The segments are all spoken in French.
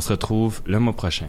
On se retrouve le mois prochain.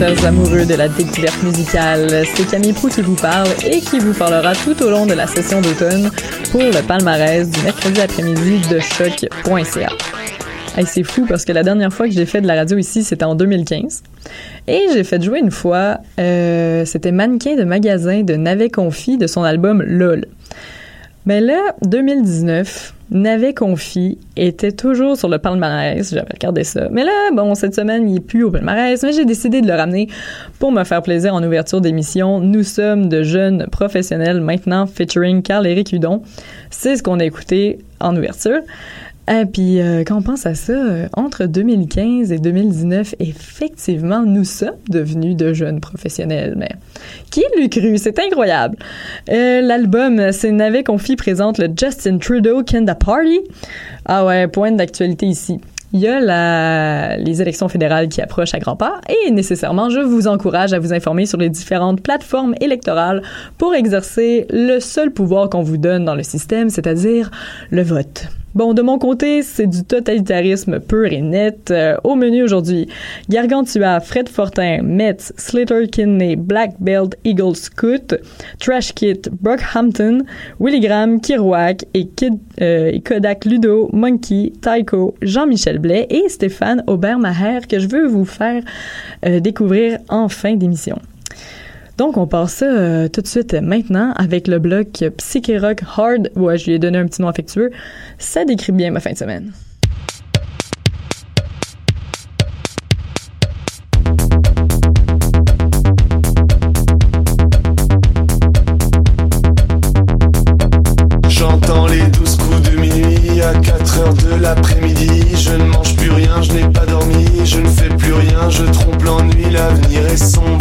Chers amoureux de la découverte musicale. C'est Camille Prou qui vous parle et qui vous parlera tout au long de la session d'automne pour le palmarès du mercredi après-midi de choc.ca. Hey, c'est fou parce que la dernière fois que j'ai fait de la radio ici, c'était en 2015. Et j'ai fait jouer une fois, euh, c'était Mannequin de magasin de Navet Confi de son album LOL. Mais là, 2019, Navet Confi était toujours sur le palmarès. J'avais regardé ça. Mais là, bon, cette semaine, il est plus au palmarès, mais j'ai décidé de le ramener pour me faire plaisir en ouverture d'émission. Nous sommes de jeunes professionnels maintenant, featuring Carl-Éric Hudon. C'est ce qu'on a écouté en ouverture. Et puis, euh, quand on pense à ça, euh, entre 2015 et 2019, effectivement, nous sommes devenus de jeunes professionnels. Mais qui l'eût cru? C'est incroyable. Euh, L'album C'est Navet Confi présente le Justin Trudeau Canada Party. Ah ouais, point d'actualité ici. Il y a la, les élections fédérales qui approchent à grands pas et nécessairement, je vous encourage à vous informer sur les différentes plateformes électorales pour exercer le seul pouvoir qu'on vous donne dans le système, c'est-à-dire le vote. Bon, de mon côté, c'est du totalitarisme pur et net. Euh, au menu aujourd'hui, Gargantua, Fred Fortin, Metz, Slater Kinney, Black Belt, Eagle Scout, Trash Kit, Brockhampton, Willy Graham, Kirouac euh, et Kodak Ludo, Monkey, Tycho, Jean-Michel Blais et Stéphane Aubert-Maher que je veux vous faire euh, découvrir en fin d'émission. Donc, on passe euh, tout de suite maintenant avec le bloc Psyché Rock Hard. Ouais, je lui ai donné un petit nom affectueux. Ça décrit bien ma fin de semaine. J'entends les douze coups de minuit à 4 heures de l'après-midi. Je ne mange plus rien, je n'ai pas dormi, je ne fais plus rien, je trompe l'ennui, l'avenir est sombre.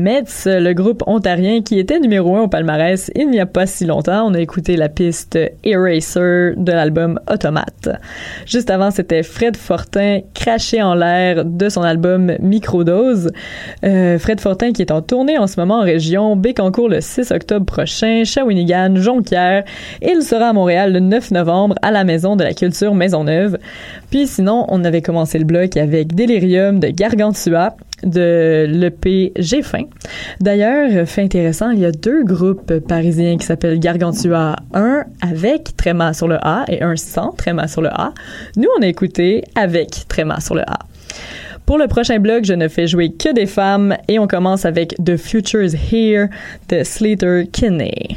Comets, le groupe ontarien qui était numéro un au palmarès il n'y a pas si longtemps. On a écouté la piste Eraser de l'album Automate. Juste avant, c'était Fred Fortin, craché en l'air de son album Microdose. Euh, Fred Fortin qui est en tournée en ce moment en région, Bécancourt le 6 octobre prochain, Shawinigan, Jonquière, il sera à Montréal le 9 novembre à la Maison de la Culture Maisonneuve. Puis sinon, on avait commencé le bloc avec Delirium de Gargantua, de l'EP J'ai faim. D'ailleurs, fait intéressant, il y a deux groupes parisiens qui s'appellent Gargantua, un avec tréma sur le A et un sans tréma sur le A. Nous, on a écouté avec tréma sur le A. Pour le prochain blog, je ne fais jouer que des femmes et on commence avec The Future's Here de Slater Kinney.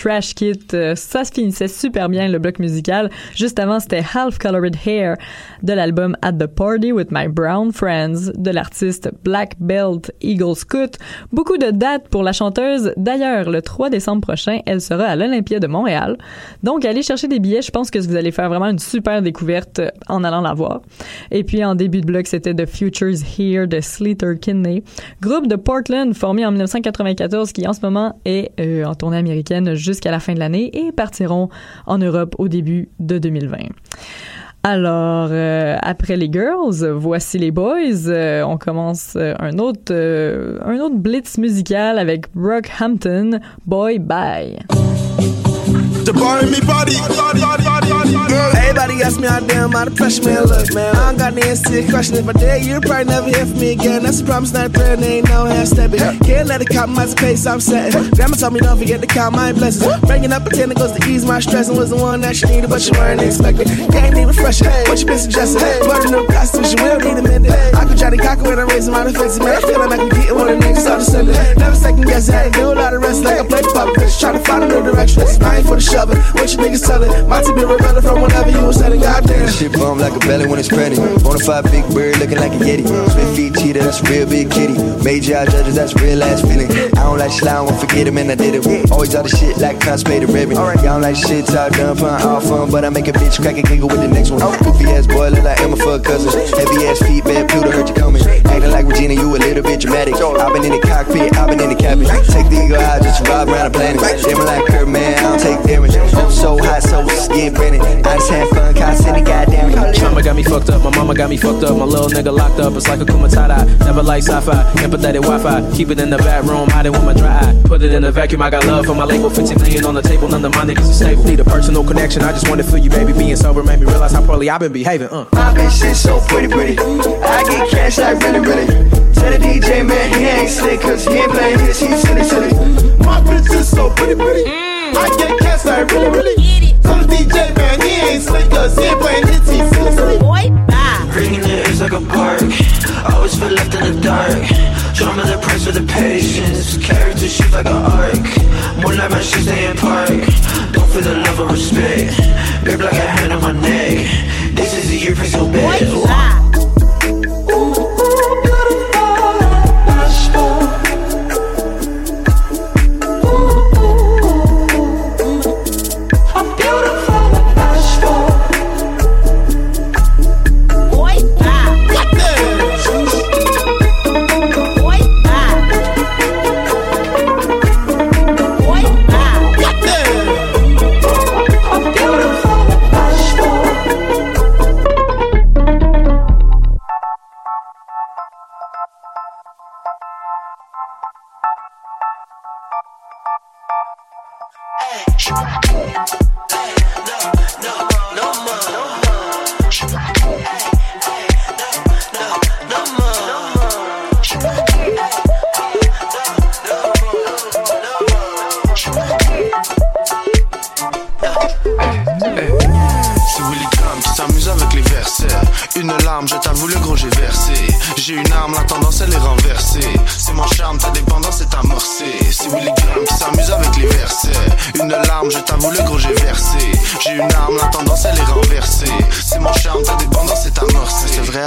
Trash Kit. Euh, ça se finissait super bien le bloc musical. Juste avant, c'était Half Colored Hair de l'album At the Party with My Brown Friends de l'artiste Black Belt Eagle Scout. Beaucoup de dates pour la chanteuse. D'ailleurs, le 3 décembre prochain, elle sera à l'Olympia de Montréal. Donc, allez chercher des billets. Je pense que vous allez faire vraiment une super découverte en allant la voir. Et puis, en début de bloc, c'était The Futures Here de Sleater Kinney. Groupe de Portland formé en 1994 qui en ce moment est euh, en tournée américaine jusqu'à la fin de l'année et partiront en Europe au début de 2020. Alors, euh, après les girls, voici les boys. Euh, on commence un autre, un autre blitz musical avec Brockhampton, Boy Bye. Everybody ask me how damn out of pressure, man. Look, man, I don't got the answer to your question. If I did, you'd probably never hear from me again. That's a promise, not a prayer, and ain't no half stepping. Can't let it compromise the pace I'm setting. Grandma told me don't forget to count my blessings. Bringing up a ten goes to ease my stress and was the one that she needed, but she weren't expecting. Can't even fresh it. What you been suggesting? But a new costume, you will need a minute. I could try to cock when I'm raising my defenses, man. I feel like I can get one of the niggas on the Sunday. Never second guess it. Do a lot of rest like I play pop fish. Try to find a new direction. I ain't for the shoving. What you niggas telling? My team been rebelling from whenever you was setting. Goddamn. Shit bum like a belly when it's pregnant. Bonafide big bird looking like a yeti. Spit feet cheetah, that's a real big kitty. Major eye judges, that's real ass feeling. I don't like slime, won't forget him, and I did it. Always all the shit like constipated ribbon. Y'all don't like shit, talk done, fun, all fun, but I make a bitch crack and giggle with the next one. Goofy ass boy, look like Emma for a cousin. Heavy ass feet, bad Pluto heard you coming. Acting like Regina, you a little bit dramatic. I've been in the cockpit, I've been in the cabin. Take the eagle eye, just ride around the planet. Damn like her, man, I don't take damage. I'm so hot, so skin burning. I just had fun, constantly, goddamn. Mama got me fucked up, my mama got me fucked up. My little nigga locked up, it's like a kumatada. Never like sci-fi, empathetic Wi-Fi. Keep it in the back room, hide it with my dry eye. Put it in the vacuum, I got love for my label. 15 million on the table, none of my niggas are stable. Need a personal connection, I just wanna feel you, baby. Being sober made me realize how poorly I've been behaving. Uh. My bitch is so pretty, pretty. I get cash like really, really. Tell the DJ man he ain't slick, cause he ain't playing his, he's silly, silly. My bitch is so pretty, pretty. I get cash like really, really. Tell the DJ man he ain't slick, cause he ain't playing his, he's silly, silly. Boy, bye. Green is like a park. Always feel left in the dark. Trauma the price for the patience. Character shift like an arc. More like my shit stay in park. Don't feel the love or respect. Grip like a hand on my neck. This is the year for so bad. Boy, bye.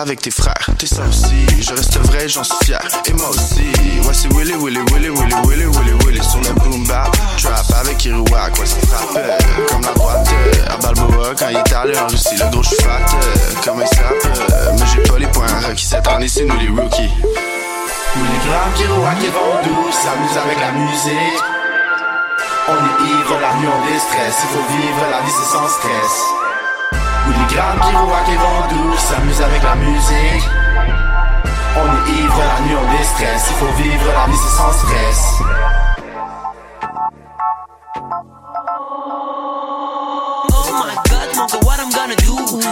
Avec tes frères, t'es ça aussi. Je reste vrai, j'en suis fier. Et moi aussi. Ouais, c'est Willy, Willy, Willy, Willy, Willy, Willy, Willy. Sur le boom bap, trap avec Iruak. Ouais, ça frappe comme la euh, À Balboa, quand il est allé en Russie, le gros je fat. Comme un sap, mais j'ai pas les points requis. Cette année, c'est nous les rookies. Willy Graham, Iruak et Vandou s'amuse avec la musique. On est ivre, la nuit on déstresse. Il faut vivre la vie, c'est sans stress. Willy Graham, Kirouac et Vandou s'amuse avec la musique. On est ivre, la nuit on déstresse. Il faut vivre la vie, sans stress.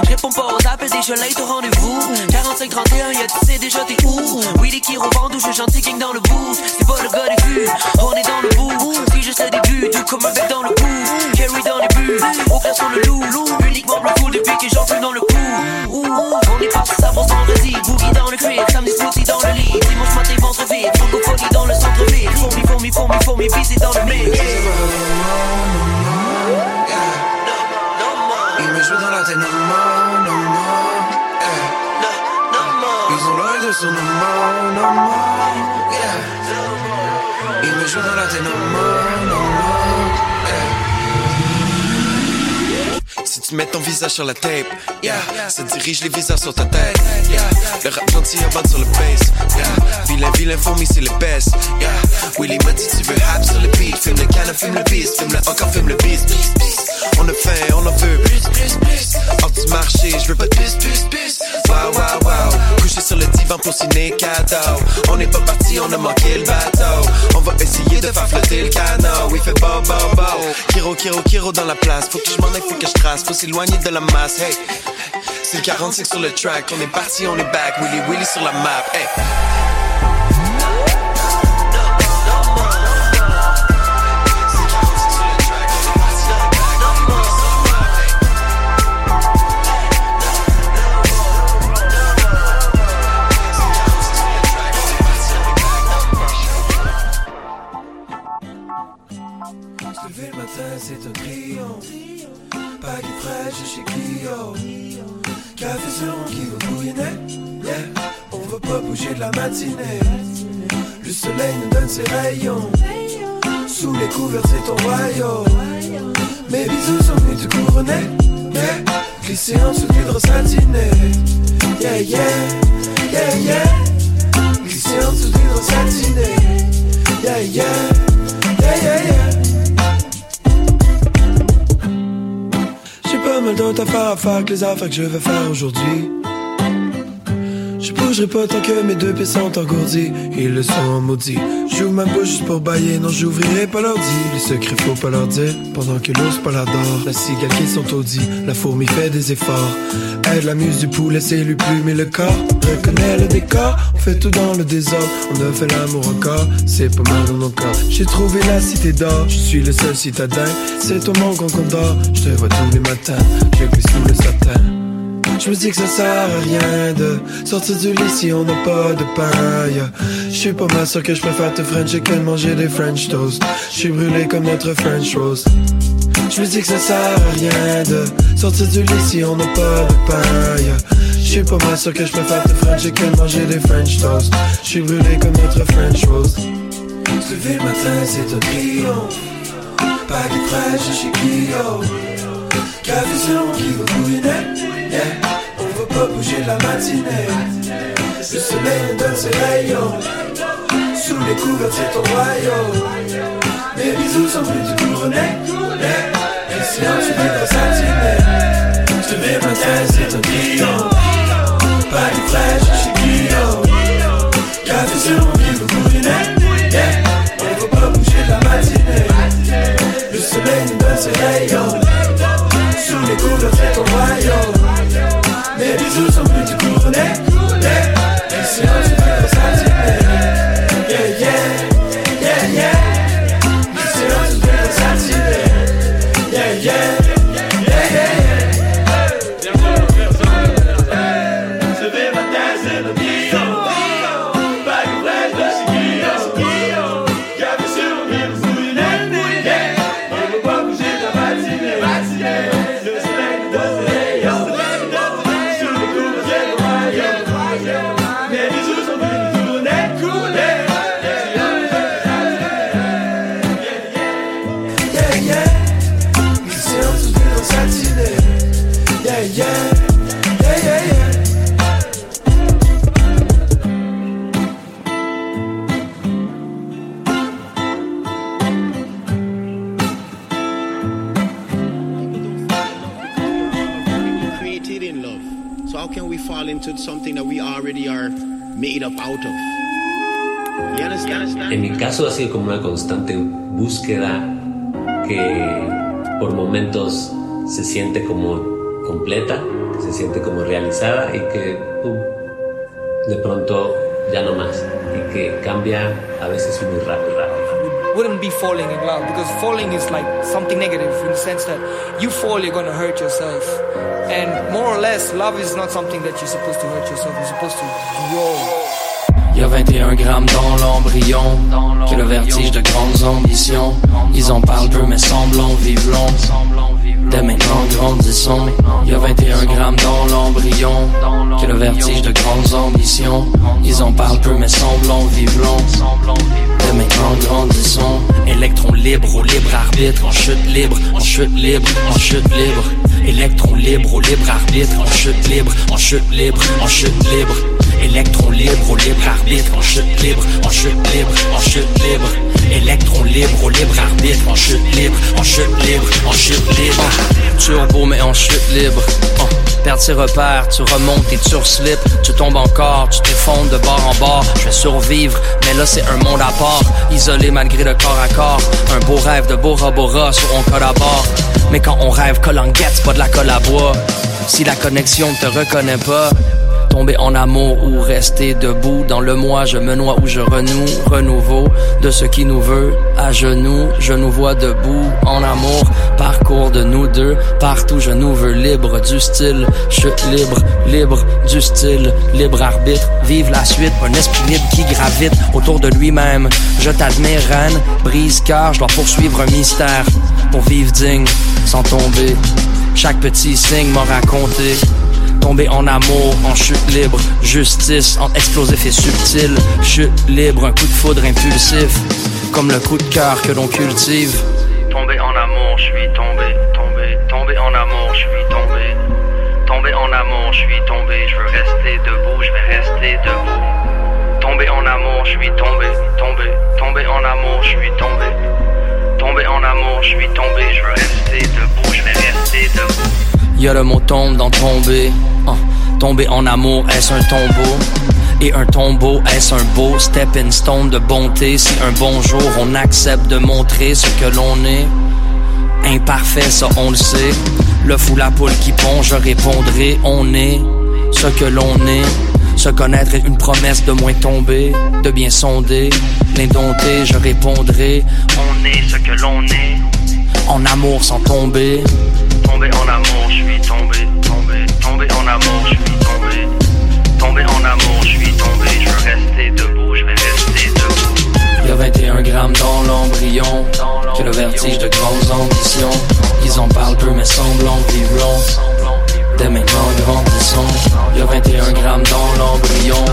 Réponds pas aux appels, déjà late au rendez-vous. 45-31, y'a tu sais déjà t'es où? Oui, les qui revendent, je gentil king dans le booth. C'est pas le gars des vues, on est dans le bout. Si je sais début, tout comme un bec dans le cou. Carry dans les buts, au clair sur le loup. Uniquement bleu full depuis que j'en fume dans le cou. On est parti ça pour vendredi, boogie dans le crib, samedi smoothie dans le lit. Dimanche matin, ventre vide, francophonie dans le centre-ville. Fourmi, fourmi, fourmi, fourmi, dans le mix. Joue dans la tête, no more, no more, yeah. Ils ont l'œil de son no more, no more, yeah. Il me joue dans la tête, no more, no more, tu mets ton visage sur la tape, yeah, ça dirige les visages sur ta tête, yeah. Le rap gentil avance sur le bass, yeah. Vilain, vilain, fourmi, c'est le best, yeah. Willy m'a dit tu veux hap sur le beat, filme le canon, filme le beast, filme le encore, filme le beast. On a faim, on en veut plus, plus, marché, je veux pas de plus, plus, plus. Wow, wow, wow. Couché sur le divan pour signer cadeau. On n'est pas parti, on a manqué le bateau. On va essayer de faire flotter le canot. Oui, fait beau, beau, beau. Kiro, Kiro, Kiro dans la place. Faut que je m'en aille, faut que je trace. Faut s'éloigner de la masse, hey. C'est le 45 sur le track. On est parti, on est back. Willy, Willy sur la map, hey. Bouger de la matinée. Le soleil nous donne ses rayons. Sous les couverts, c'est ton royaume. Mes bisous sont venus te couronner. Yeah. Glisser en dessous du drap satiné. Yeah, yeah, yeah, yeah. Glisser en dessous du drap satiné. Yeah, yeah, yeah, yeah, yeah. J'ai pas mal d'autres affaires à faire que les affaires que je vais faire aujourd'hui. Je bougerai pas tant que mes deux pieds sont engourdis. Ils le sont maudits. J'ouvre ma bouche juste pour bailler. Non, j'ouvrirai pas l'ordi. Les secrets, faut pas leur dire. Pendant que l'ours pas l'adore. La cigale qui sont audits. La fourmi fait des efforts. Aide la muse du poulet, c'est lui plumer le corps. Reconnais le décor. On fait tout dans le désordre. On a fait l'amour encore. C'est pas mal dans nos corps. J'ai trouvé la cité d'or. Je suis le seul citadin. C'est toi mon concordant. Je te vois tous les matins. Je glisse sous le satin. Je me dis que ça sert à rien de sortir du lit si on n'a pas de paille. Je suis pas mal sûr que je préfère te French que de manger des French toast. Je suis brûlé comme notre French roast. Je me dis que ça sert à rien de sortir du lit si on n'a pas de paille. Je suis pas mal sûr que je préfère te French que de manger des French toast. Je suis brûlé comme notre French roast. Se le matin, c'est un triomphe. Pas qui fraîche chez Clio. Café sur qui bouillonner. Yeah. On veut pas bouger de la matinée. Le soleil donne ses rayons. Sous les couverts, c'est ton royaume. Mes bisous sont plus du couronné. Yeah. Et si on se vivre satiné. Je te vais matin, c'est un triomphe. Pas du fraîche chez Clio. Café sur qui veut bouillonner. Yeah. On veut pas bouger de la matinée. Le soleil nous donne ses rayons. Sous les couverts, c'est ton royaume. Mes bisous sont plus du couronné. Yeah. Et si on se fait satiné. Yeah, made up out of? You understand? En mi caso ha sido como una constante búsqueda que por momentos se siente como completa, que se siente como realizada y que pum, de pronto ya no más y que cambia a veces muy rápido, rápido. wouldn't be falling in love because falling is like something negative in the sense that you fall, you're gonna hurt yourself. And more or less, love is not something that you're supposed to hurt yourself. You're supposed to grow. Y a 21 grammes dans l'embryon, que le vertige de grandes ambitions. Ils en parlent peu mais semblent vivre. Dès maintenant grandissons, y a 21 grammes dans l'embryon, que le vertige de grandes ambitions. Ils en parlent peu mais semblent vivre. Dès maintenant grandissons, électrons libres au libre arbitre, en chute libre, en chute libre, en chute libre. Électrons libres au libre arbitre, en chute libre, en chute libre, en chute libre. Électrons libres au libre arbitre, en chute libre, en chute libre, en chute libre. Électrons libres au libre arbitre, en chute libre, en chute libre, en chute libre. Turbo mais en chute libre. Oh. Perdre ses repères, tu remontes et tu slip, tu tombes encore, tu t'effondres de bord en bord. Je vais survivre, mais là c'est un monde à part, isolé malgré le corps à corps. Un beau rêve de Bora Bora sur on collabore. Mais quand on rêve collanguette, pas de la colle à bois. Si la connexion ne te reconnaît pas, tomber en amour ou rester debout dans le moi je me noie ou je renoue renouveau de ce qui nous veut à genoux. Je nous vois debout en amour parcours de nous deux. Partout je nous veux libre du style. Chute libre libre du style. Libre arbitre vive la suite. Un esprit libre qui gravite autour de lui-même. Je t'admire reine. Brise car je dois poursuivre un mystère pour vivre digne sans tomber. Chaque petit signe m'a raconté Tomber en amour, en chute libre, justice, en explosif et subtil, chute libre, un coup de foudre impulsif, comme le coup de cœur que l'on cultive. Tomber en amour, je suis tombé, tombé, tombé en amour, je suis tombé. Tomber en amour, je suis tombé, je veux rester debout, je vais rester debout. Tomber en amour, je suis tombé, tombé, tombé en amour, je suis tombé. Tomber en amour, je suis tombé, je veux rester debout, je vais rester debout. Y'a le mot tombe dans tomber. Ah, tomber en amour, est-ce un tombeau? Et un tombeau, est-ce un beau stepping stone de bonté? Si un bon jour on accepte de montrer ce que l'on est, imparfait, ça on le sait. Le fou la poule qui pond, je répondrai, on est ce que l'on est. Se connaître est une promesse de moins tomber, de bien sonder, l'indompté, je répondrai, on est ce que l'on est. En amour sans tomber, tomber en amour, je suis tombé, tombé, tombé en amour, je suis tombé, tombé en amour, je suis tombé, je veux rester debout, je vais rester debout. Il y a 21 grammes dans l'embryon, que le vertige de grandes ambitions. Ils en parlent peu mais semblent long. Dès maintenant grandissons, il y a 21 grammes dans l'embryon,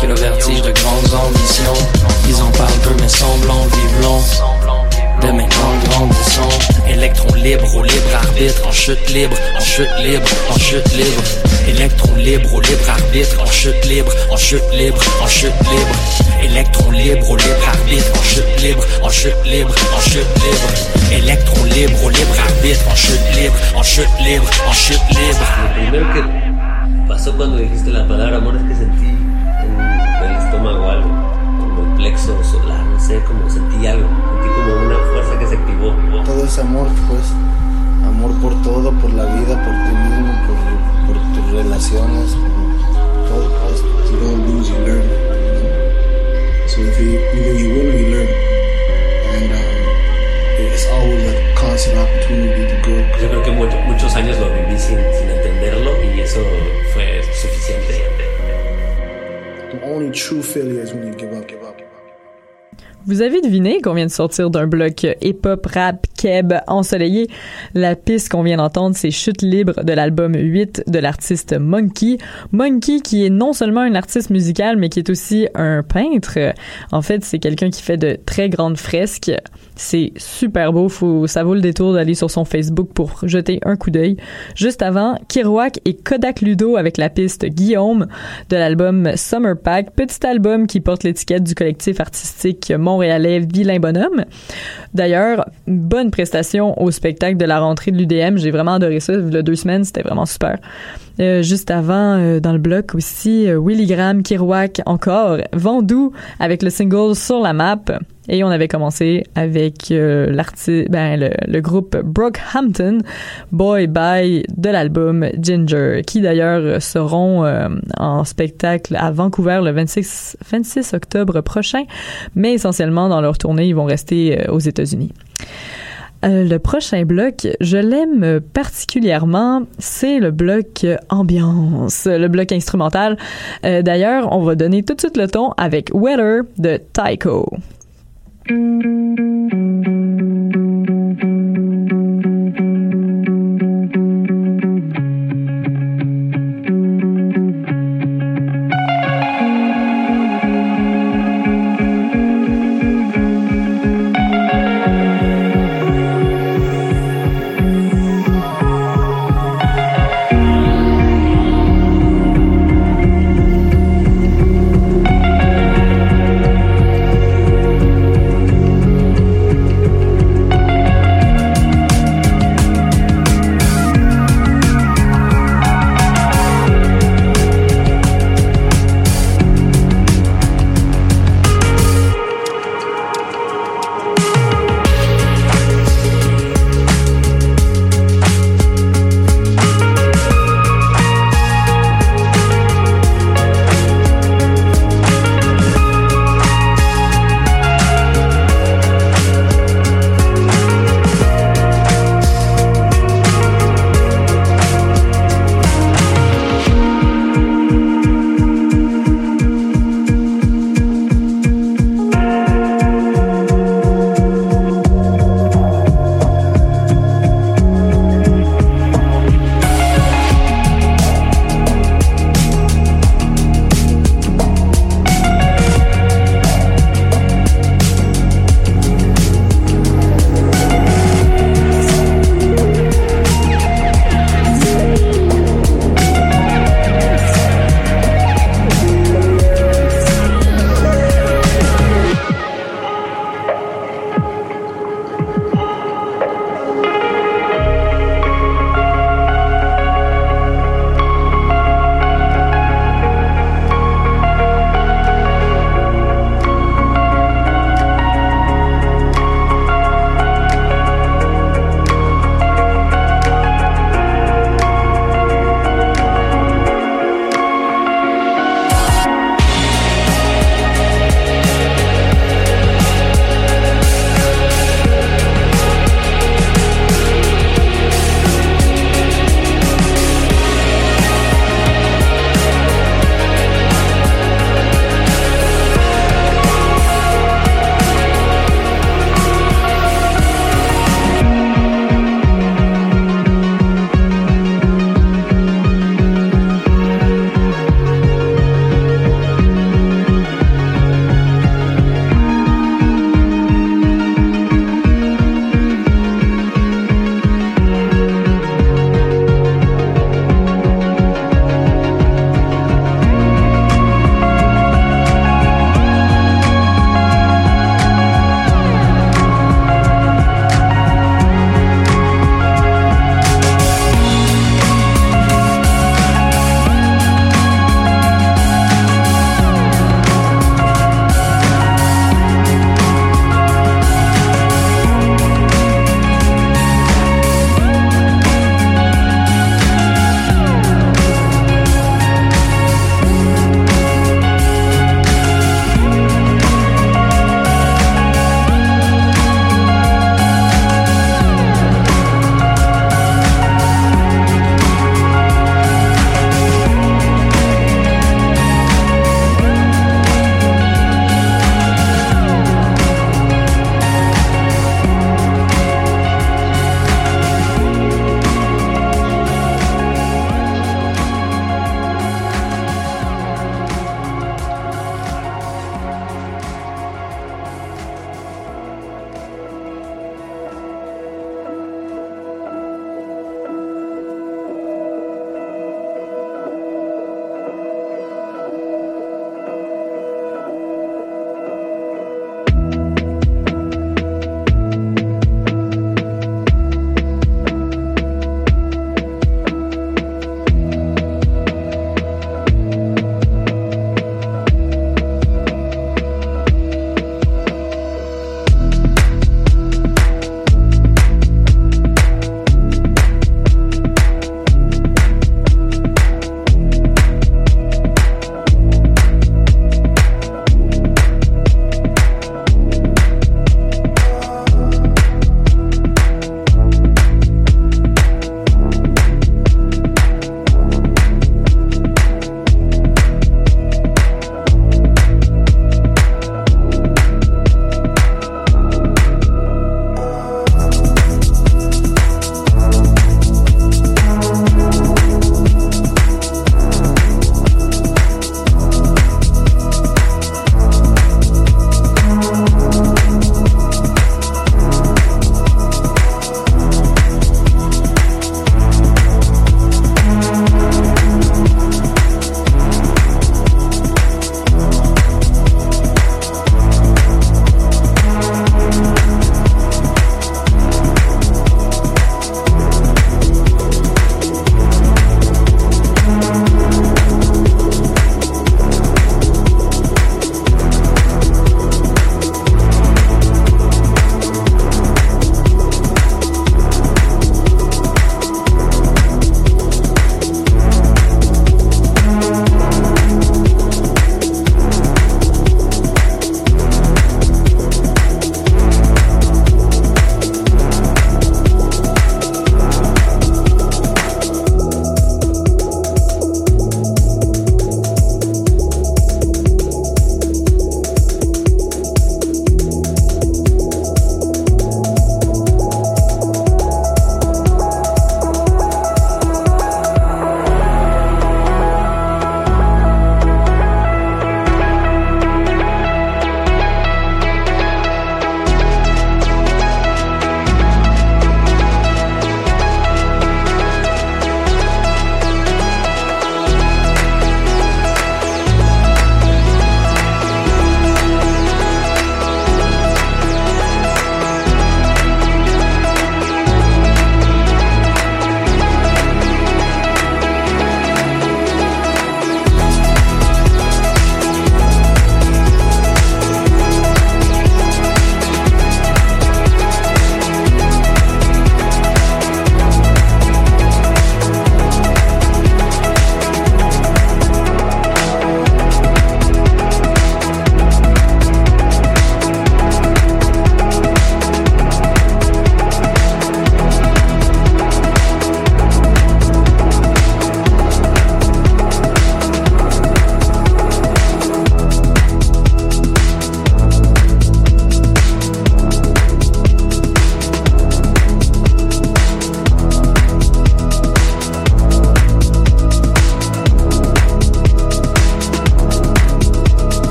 que le vertige de grandes ambitions. Ils en parlent peu mais semblent vivre Dès maintenant grandissons Électrons libres au libre arbitre En chute libre, en chute libre, en chute libre Électrons libres au libre arbitre En chute libre, en chute libre, en chute libre Électrons libres au libre arbitre En chute libre, en chute libre, en chute libre Électrons libres au libre arbitre En chute libre, en chute libre, en chute libre Lo primero que pasó cuando dijiste la palabra amor es que sentí en el estómago algo, como el plexo solar, no sé, como sentí algo, como una fuerza que se activó. Todo es amor, pues. Amor por todo, por la vida, por ti mismo, por, por tus relaciones, por todo. Pues. You don't lose, you learn. So if you either you win or you learn. And um, it's always a constant opportunity to grow. Yo creo que mucho- muchos años lo viví sin, sin entenderlo y eso fue suficiente. The only true failure is when you give up, give up, give up. Vous avez deviné qu'on vient de sortir d'un bloc hip-hop, rap, keb, ensoleillé. La piste qu'on vient d'entendre, c'est Chute libre de l'album 8 de l'artiste Monkey. Monkey qui est non seulement un artiste musical, mais qui est aussi un peintre. En fait, c'est quelqu'un qui fait de très grandes fresques. C'est super beau. Faut, ça vaut le détour d'aller sur son Facebook pour jeter un coup d'œil. Juste avant, Kirouac et Kodak Ludo avec la piste Guillaume de l'album Summer Pack, petit album qui porte l'étiquette du collectif artistique montréalais Vilain Bonhomme. D'ailleurs, bonne prestation au spectacle de la rentrée de l'UDM. J'ai vraiment adoré ça. Il deux semaines, c'était vraiment super. Euh, juste avant, euh, dans le bloc aussi, euh, Willy Graham, Kirouac, encore, Vendoux avec le single Sur la map. Et on avait commencé avec euh, l'artiste, ben, le, le groupe Brockhampton, Boy Bye de l'album Ginger, qui d'ailleurs seront euh, en spectacle à Vancouver le 26, 26 octobre prochain, mais essentiellement dans leur tournée, ils vont rester euh, aux États-Unis. Euh, le prochain bloc, je l'aime particulièrement, c'est le bloc ambiance, le bloc instrumental. Euh, D'ailleurs, on va donner tout de suite le ton avec Weather de Tycho.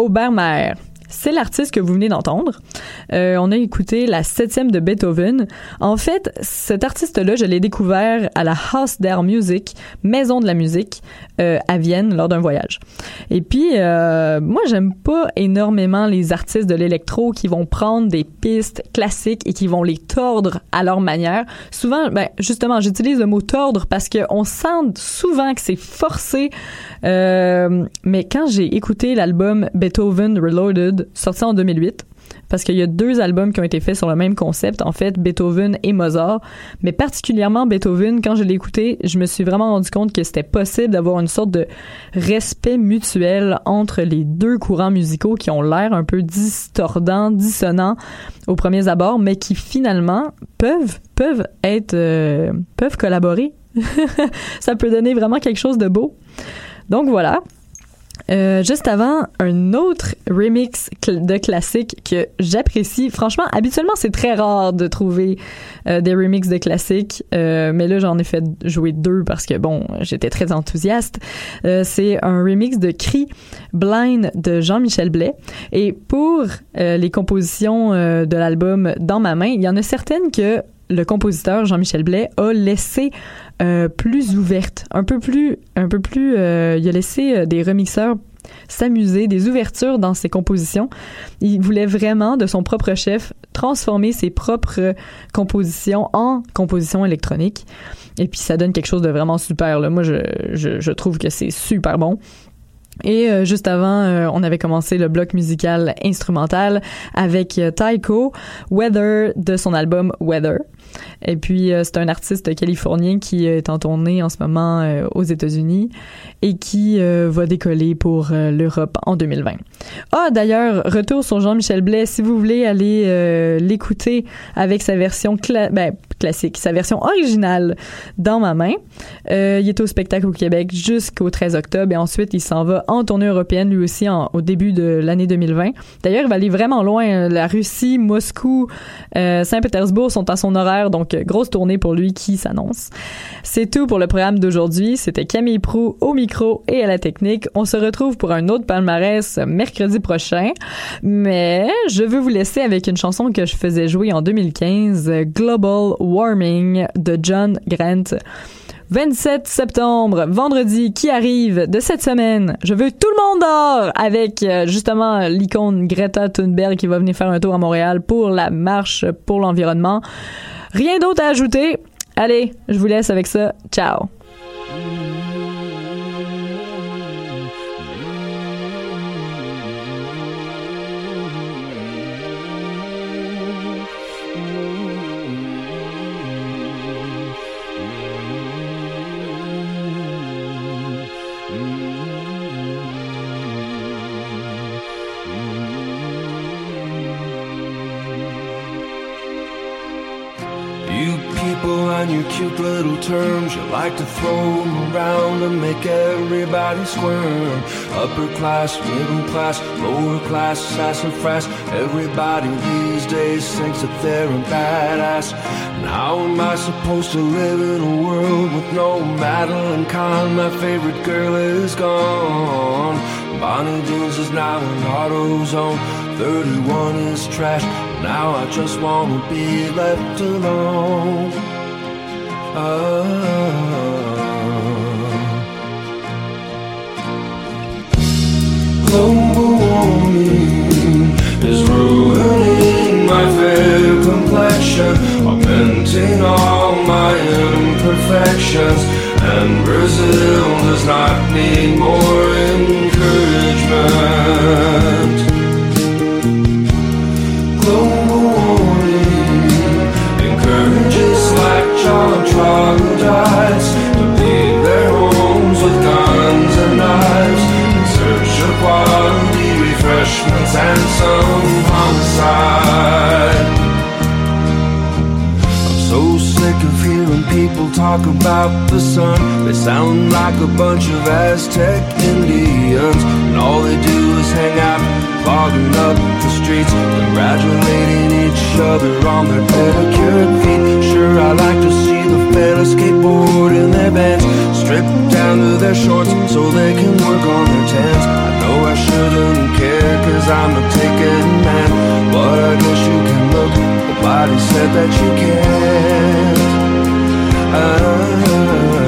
Aubermaer. C'est l'artiste que vous venez d'entendre. Euh, on a écouté la septième de Beethoven. En fait, cet artiste-là, je l'ai découvert à la House d'Air Music, maison de la musique, euh, à Vienne lors d'un voyage. Et puis, euh, moi, j'aime pas énormément les artistes de l'électro qui vont prendre des pistes classiques et qui vont les tordre à leur manière. Souvent, ben, justement, j'utilise le mot tordre parce qu'on sent souvent que c'est forcé. Mais quand j'ai écouté l'album Beethoven Reloaded, sorti en 2008, parce qu'il y a deux albums qui ont été faits sur le même concept, en fait, Beethoven et Mozart. Mais particulièrement Beethoven, quand je l'ai écouté, je me suis vraiment rendu compte que c'était possible d'avoir une sorte de respect mutuel entre les deux courants musicaux qui ont l'air un peu distordants, dissonants au premier abord, mais qui finalement peuvent peuvent être euh, peuvent collaborer. Ça peut donner vraiment quelque chose de beau. Donc voilà, euh, juste avant, un autre remix de classique que j'apprécie. Franchement, habituellement, c'est très rare de trouver euh, des remixes de classiques, euh, mais là, j'en ai fait jouer deux parce que, bon, j'étais très enthousiaste. C'est un remix de Cri Blind de Jean-Michel Blais. Et pour les compositions de l'album Dans ma main, il y en a certaines que le compositeur Jean-Michel Blais a laissé euh, plus ouverte, un peu plus, un peu plus. euh, il a laissé euh, des remixeurs s'amuser, des ouvertures dans ses compositions. Il voulait vraiment, de son propre chef, transformer ses propres compositions en compositions électroniques. Et puis ça donne quelque chose de vraiment super. Là. Moi, je, je, je trouve que c'est super bon. Et euh, juste avant, euh, on avait commencé le bloc musical instrumental avec euh, Tycho, Weather de son album Weather. Et puis, euh, c'est un artiste californien qui est en tournée en ce moment euh, aux États-Unis et qui euh, va décoller pour euh, l'Europe en 2020. Ah, d'ailleurs, retour sur Jean-Michel Blais. Si vous voulez aller euh, l'écouter avec sa version ben, classique, sa version originale dans ma main, euh, il est au spectacle au Québec jusqu'au 13 octobre et ensuite il s'en va en tournée européenne lui aussi au début de l'année 2020. D'ailleurs, il va aller vraiment loin. La Russie, Moscou, euh, Saint-Pétersbourg sont à son horaire, donc grosse tournée pour lui qui s'annonce. C'est tout pour le programme d'aujourd'hui. C'était Camille Prou au micro et à la technique. On se retrouve pour un autre palmarès mercredi prochain. Mais je veux vous laisser avec une chanson que je faisais jouer en 2015, euh, Global Warming de John Grant. 27 septembre, vendredi qui arrive de cette semaine? Je veux tout le monde dehors avec euh, justement l'icône Greta Thunberg qui va venir faire un tour à Montréal pour la marche pour l'environnement. Rien d'autre à ajouter? Allez, je vous laisse avec ça. Ciao. Make everybody squirm. Upper class, middle class, lower class, sassafras. Everybody these days thinks that they're a badass. And how am I supposed to live in a world with no Madeline Kahn? My favorite girl is gone. Bonnie Jeans is now in AutoZone. 31 is trash. Now I just wanna be left alone. Ah. Global warming is ruining my fair complexion, augmenting all my imperfections. And Brazil does not need more encouragement. Global warming encourages like John troglodytes and some homicide. I'm so sick of hearing people talk about the sun. They sound like a bunch of Aztec Indians, and all they do is hang out, clogging up the streets, congratulating each other on their pedicured feet. Sure, I like to see the fellas skateboard in their bands, stripped down to their shorts so they can work on their tans. I I shouldn't care, cause I'm a taken man, but I guess you can look. Nobody said that you can't. Global